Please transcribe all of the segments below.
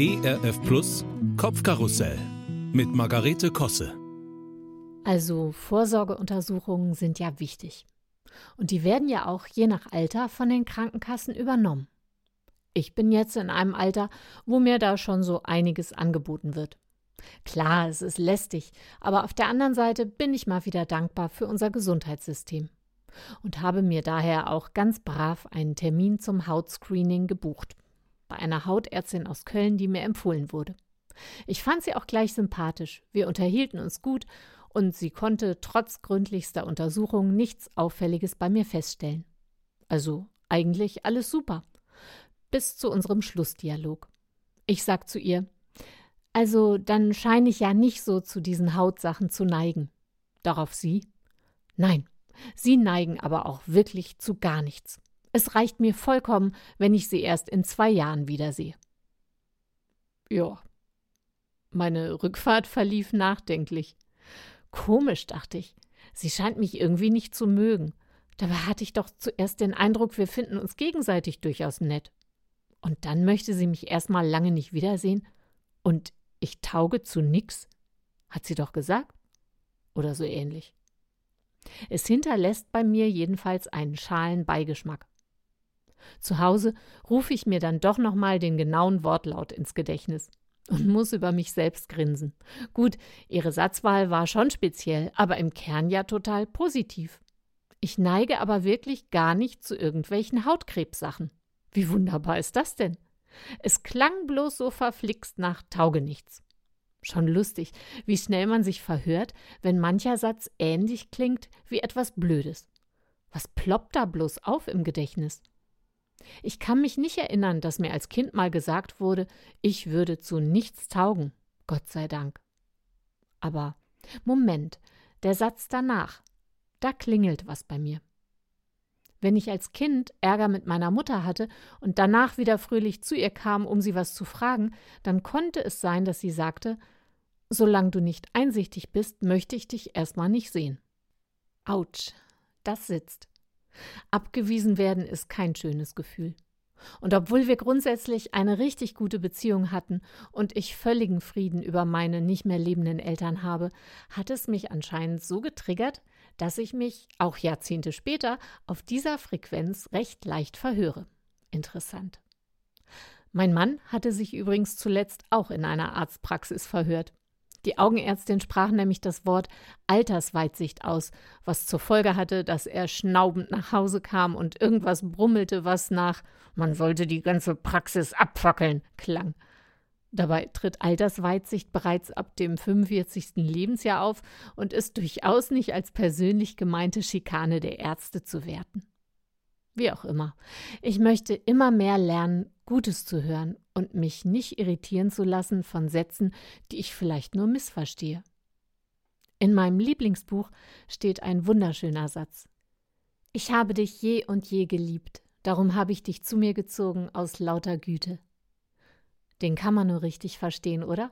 ERF Plus Kopfkarussell mit Margarete Kosse. Also Vorsorgeuntersuchungen sind ja wichtig. Und die werden ja auch je nach Alter von den Krankenkassen übernommen. Ich bin jetzt in einem Alter, wo mir da schon so einiges angeboten wird. Klar, es ist lästig, aber auf der anderen Seite bin ich mal wieder dankbar für unser Gesundheitssystem und habe mir daher auch ganz brav einen Termin zum Hautscreening gebucht. Bei einer Hautärztin aus Köln, die mir empfohlen wurde. Ich fand sie auch gleich sympathisch. Wir unterhielten uns gut und sie konnte trotz gründlichster Untersuchung nichts Auffälliges bei mir feststellen. Also eigentlich alles super. Bis zu unserem Schlussdialog. Ich sag zu ihr, also dann scheine ich ja nicht so zu diesen Hautsachen zu neigen. Darauf sie, nein, Sie neigen aber auch wirklich zu gar nichts. Es reicht mir vollkommen, wenn ich sie erst in zwei Jahren wiedersehe. Ja. Meine Rückfahrt verlief nachdenklich. Komisch, dachte ich. Sie scheint mich irgendwie nicht zu mögen. Dabei hatte ich doch zuerst den Eindruck, wir finden uns gegenseitig durchaus nett. Und dann möchte sie mich erstmal lange nicht wiedersehen. Und ich tauge zu nix? Hat sie doch gesagt? Oder so ähnlich. Es hinterlässt bei mir jedenfalls einen schalen Beigeschmack. Zu Hause rufe ich mir dann doch nochmal den genauen Wortlaut ins Gedächtnis und muss über mich selbst grinsen. Gut, ihre Satzwahl war schon speziell, aber im Kern ja total positiv. Ich neige aber wirklich gar nicht zu irgendwelchen Hautkrebssachen. Wie wunderbar ist das denn? Es klang bloß so verflixt nach Taugenichts. Schon lustig, wie schnell man sich verhört, wenn mancher Satz ähnlich klingt wie etwas Blödes. Was ploppt da bloß auf im Gedächtnis? Ich kann mich nicht erinnern, dass mir als Kind mal gesagt wurde, ich würde zu nichts taugen, Gott sei Dank. Aber Moment, der Satz danach, da klingelt was bei mir. Wenn ich als Kind Ärger mit meiner Mutter hatte und danach wieder fröhlich zu ihr kam, um sie was zu fragen, dann konnte es sein, dass sie sagte, Solange du nicht einsichtig bist, möchte ich dich erstmal nicht sehen. Autsch, das sitzt. Abgewiesen werden ist kein schönes Gefühl. Und obwohl wir grundsätzlich eine richtig gute Beziehung hatten und ich völligen Frieden über meine nicht mehr lebenden Eltern habe, hat es mich anscheinend so getriggert, dass ich mich, auch Jahrzehnte später, auf dieser Frequenz recht leicht verhöre. Interessant. Mein Mann hatte sich übrigens zuletzt auch in einer Arztpraxis verhört. Die Augenärztin sprach nämlich das Wort Altersweitsicht aus, was zur Folge hatte, dass er schnaubend nach Hause kam und irgendwas brummelte, was nach man sollte die ganze Praxis abfackeln klang. Dabei tritt Altersweitsicht bereits ab dem 45. Lebensjahr auf und ist durchaus nicht als persönlich gemeinte Schikane der Ärzte zu werten. Wie auch immer. Ich möchte immer mehr lernen, Gutes zu hören und mich nicht irritieren zu lassen von Sätzen, die ich vielleicht nur missverstehe. In meinem Lieblingsbuch steht ein wunderschöner Satz. Ich habe dich je und je geliebt, darum habe ich dich zu mir gezogen aus lauter Güte. Den kann man nur richtig verstehen, oder?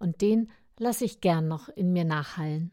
Und den lasse ich gern noch in mir nachhallen.